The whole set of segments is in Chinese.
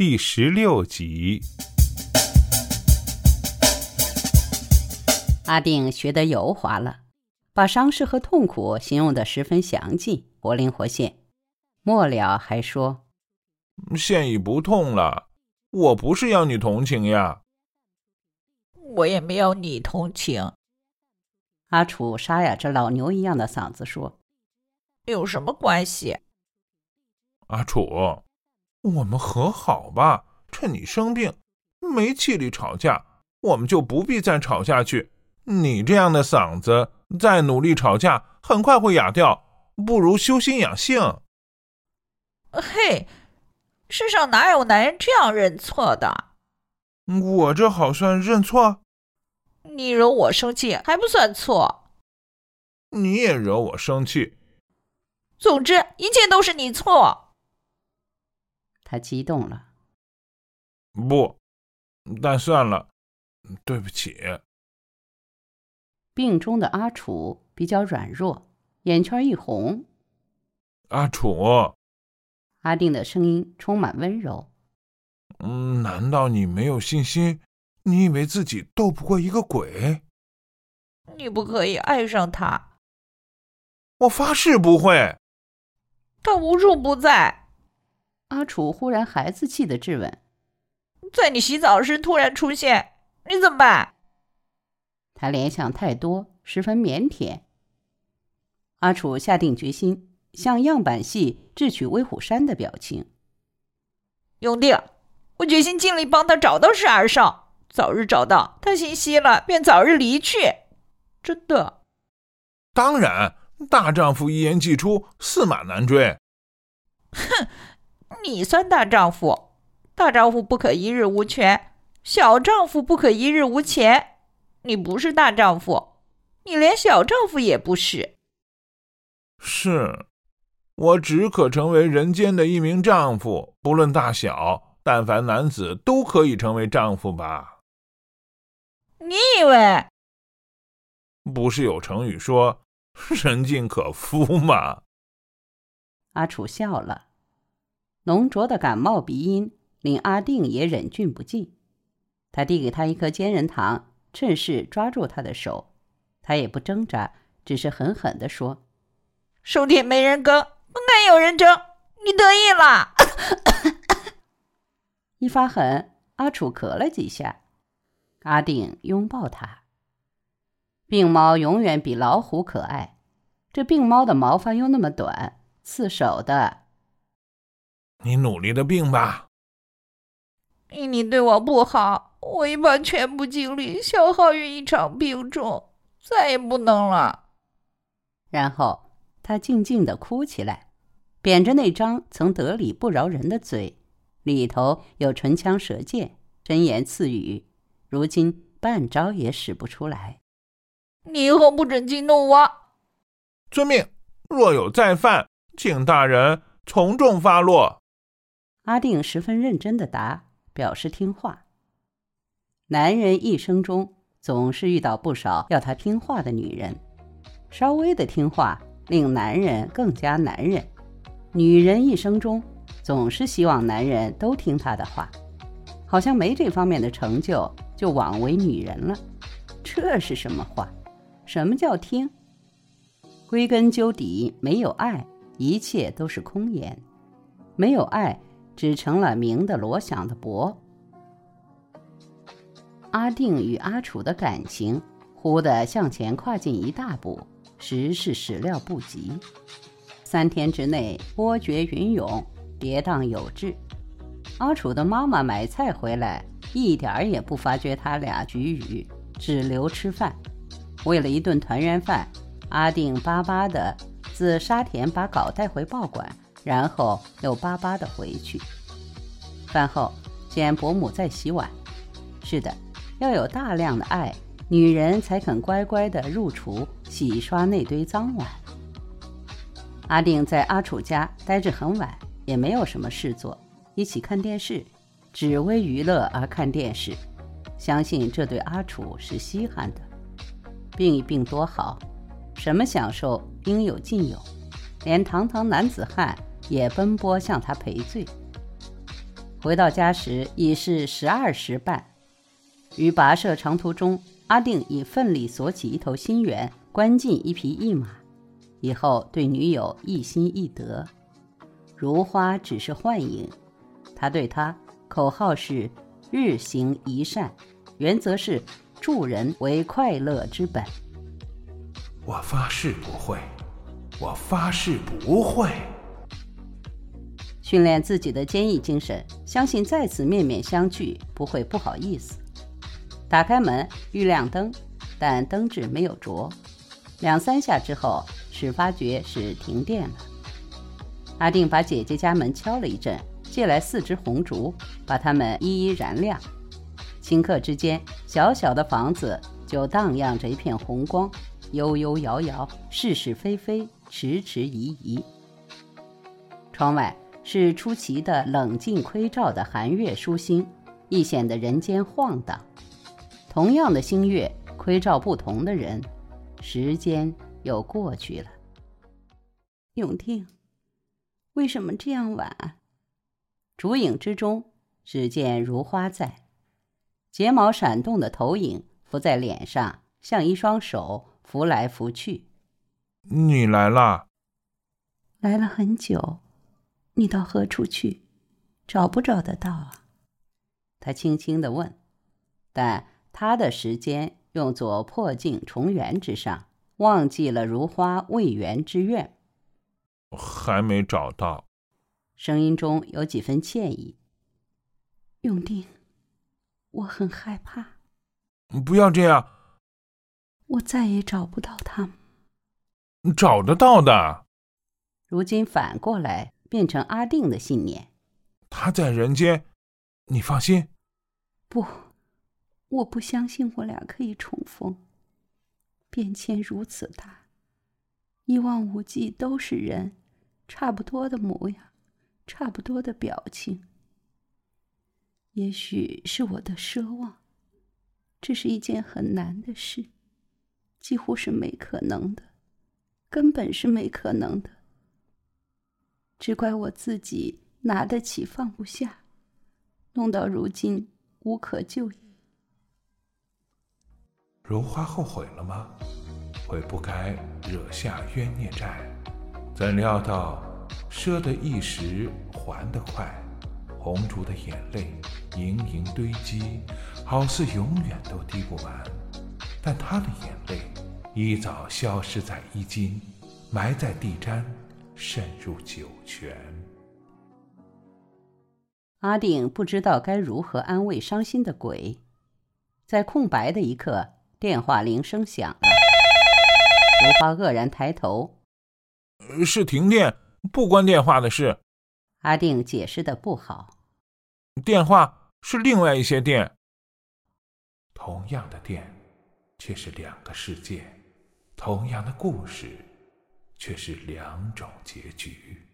第十六集。阿定学得油滑了，把伤势和痛苦形容得十分详尽，活灵活现。末了还说：“现已不痛了，我不是要你同情呀。”我也没有你同情。阿楚沙哑着老牛一样的嗓子说：“有什么关系？”阿楚，我们和好吧。趁你生病没气力吵架，我们就不必再吵下去。你这样的嗓子，再努力吵架，很快会哑掉。不如修心养性。嘿，世上哪有男人这样认错的？我这好算认错？你惹我生气还不算错？你也惹我生气。总之，一切都是你错。他激动了。不，但算了，对不起。病中的阿楚比较软弱，眼圈一红。阿楚，阿定的声音充满温柔。嗯，难道你没有信心？你以为自己斗不过一个鬼？你不可以爱上他。我发誓不会。他无处不在。阿楚忽然孩子气的质问：“在你洗澡时突然出现，你怎么办？”他联想太多，十分腼腆。阿楚下定决心，向样板戏智取威虎山的表情。永定，我决心尽力帮他找到十二少。早日找到他，心息了便早日离去。真的，当然，大丈夫一言既出，驷马难追。哼，你算大丈夫？大丈夫不可一日无权，小丈夫不可一日无钱。你不是大丈夫，你连小丈夫也不是。是，我只可成为人间的一名丈夫，不论大小，但凡男子都可以成为丈夫吧。你以为不是有成语说“人尽可夫”吗？阿楚笑了，浓浊的感冒鼻音令阿定也忍俊不禁。他递给他一颗坚仁糖，趁势抓住他的手。他也不挣扎，只是狠狠地说：“收铁没人耕，不该有人争。你得意了。”一发狠，阿楚咳了几下。阿定拥抱他。病猫永远比老虎可爱，这病猫的毛发又那么短，刺手的。你努力的病吧。你对我不好，我已把全部精力消耗于一场病中，再也不能了。然后他静静的哭起来，扁着那张曾得理不饶人的嘴，里头有唇枪舌剑、真言刺语。如今半招也使不出来。你以后不准激怒我。遵命。若有再犯，请大人从重发落。阿定十分认真的答，表示听话。男人一生中总是遇到不少要他听话的女人，稍微的听话令男人更加男人。女人一生中总是希望男人都听她的话，好像没这方面的成就。就枉为女人了，这是什么话？什么叫听？归根究底，没有爱，一切都是空言。没有爱，只成了明的锣响的钹。阿定与阿楚的感情忽地向前跨进一大步，实是始料不及。三天之内，波谲云涌，跌宕有致。阿楚的妈妈买菜回来。一点儿也不发觉他俩局语，只留吃饭。为了一顿团圆饭，阿定巴巴的自沙田把稿带回报馆，然后又巴巴的回去。饭后见伯母在洗碗，是的，要有大量的爱，女人才肯乖乖的入厨洗刷那堆脏碗。阿定在阿楚家待至很晚，也没有什么事做，一起看电视。只为娱乐而看电视，相信这对阿楚是稀罕的。病一病多好，什么享受应有尽有，连堂堂男子汉也奔波向他赔罪。回到家时已是十二时半。于跋涉长途中，阿定已奋力索起一头新猿，关进一匹驿马，以后对女友一心一德。如花只是幻影，他对她口号是日行一善，原则是助人为快乐之本。我发誓不会，我发誓不会。训练自己的坚毅精神，相信再次面面相聚不会不好意思。打开门，欲亮灯，但灯质没有着。两三下之后，始发觉是停电了。阿定把姐姐家门敲了一阵，借来四支红烛，把它们一一燃亮。顷刻之间，小小的房子就荡漾着一片红光，悠悠摇摇，是是非非，迟迟疑疑。窗外是出奇的冷静窥照的寒月疏星，亦显得人间晃荡。同样的星月窥照不同的人，时间又过去了。永定。为什么这样晚？烛影之中，只见如花在，睫毛闪动的投影浮在脸上，像一双手拂来拂去。你来啦，来了很久。你到何处去？找不找得到啊？他轻轻的问。但他的时间用作破镜重圆之上，忘记了如花未圆之愿。还没找到，声音中有几分歉意。永定，我很害怕。不要这样。我再也找不到他们。找得到的。如今反过来变成阿定的信念。他在人间，你放心。不，我不相信我俩可以重逢。变迁如此大，一望无际都是人。差不多的模样，差不多的表情。也许是我的奢望，这是一件很难的事，几乎是没可能的，根本是没可能的。只怪我自己拿得起放不下，弄到如今无可救也。如花后悔了吗？悔不该惹下冤孽债。怎料到，赊得一时，还得快。红烛的眼泪盈盈堆积，好似永远都滴不完。但他的眼泪一早消失在衣襟，埋在地毡，渗入酒泉。阿定不知道该如何安慰伤心的鬼。在空白的一刻，电话铃声响了。如花愕然抬头。是停电，不关电话的事。阿定解释的不好。电话是另外一些电。同样的电，却是两个世界；同样的故事，却是两种结局。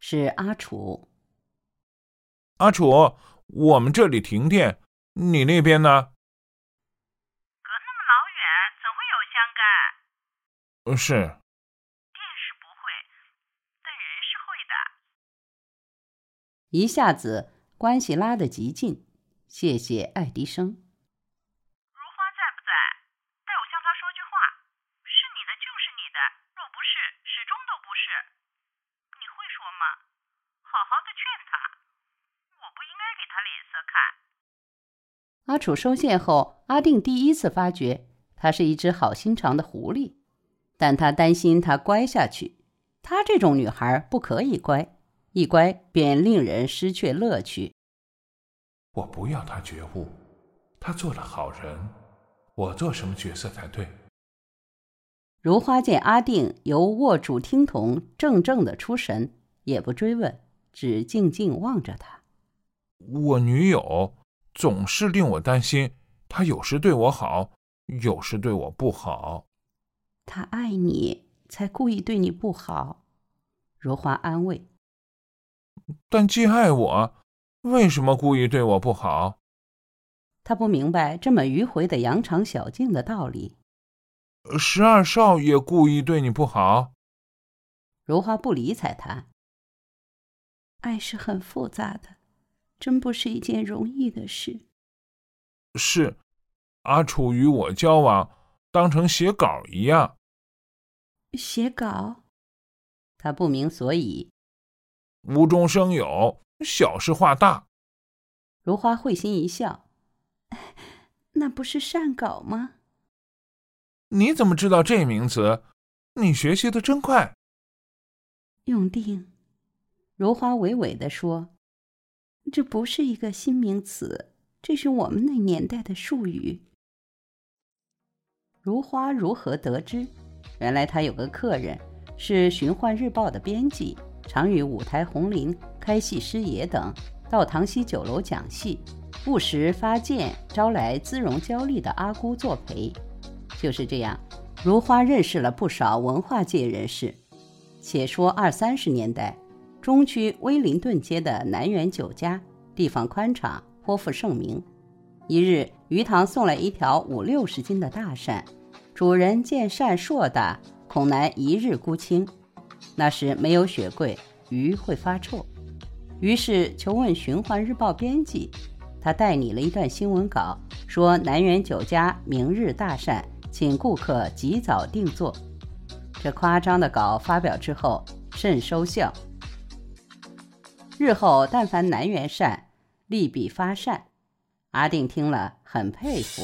是阿楚。阿楚，我们这里停电，你那边呢？隔那么老远，怎会有相干？是。电是不会，但人是会的一下子关系拉得极近，谢谢爱迪生。如花在不在？代我向他说句话。是你的就是你的，若不是，始终都不是。你会说吗？好好的劝他。我不应该给他脸色看。阿楚收线后，阿定第一次发觉他是一只好心肠的狐狸，但他担心他乖下去。她这种女孩不可以乖。一乖便令人失去乐趣。我不要他觉悟，他做了好人，我做什么角色才对？如花见阿定由握住听筒怔怔的出神，也不追问，只静静望着他。我女友总是令我担心，他有时对我好，有时对我不好。他爱你，才故意对你不好。如花安慰。但既爱我，为什么故意对我不好？他不明白这么迂回的扬长小径的道理。十二少爷故意对你不好。如花不理睬他。爱是很复杂的，真不是一件容易的事。是，阿楚与我交往，当成写稿一样。写稿？他不明所以。无中生有，小事化大。如花会心一笑，那不是善稿吗？你怎么知道这名词？你学习的真快。永定，如花娓娓地说：“这不是一个新名词，这是我们那年代的术语。”如花如何得知？原来他有个客人是《寻幻日报》的编辑，常与舞台红伶、开戏师爷等到唐溪酒楼讲戏，不时发荐招来姿容娇丽的阿姑作陪。就是这样，如花认识了不少文化界人士。且说二三十年代，中区威灵顿街的南园酒家，地方宽敞，颇负盛名。一日，鱼塘送来一条五六十斤的大鳝，主人见鳝硕大，恐难一日沽清。那时没有雪柜，鱼会发臭，于是求问《循环日报》编辑，他代拟了一段新闻稿，说南园酒家明日大鳝。请顾客及早定做。这夸张的稿发表之后甚收效。日后但凡南园善，利弊发善。阿定听了很佩服。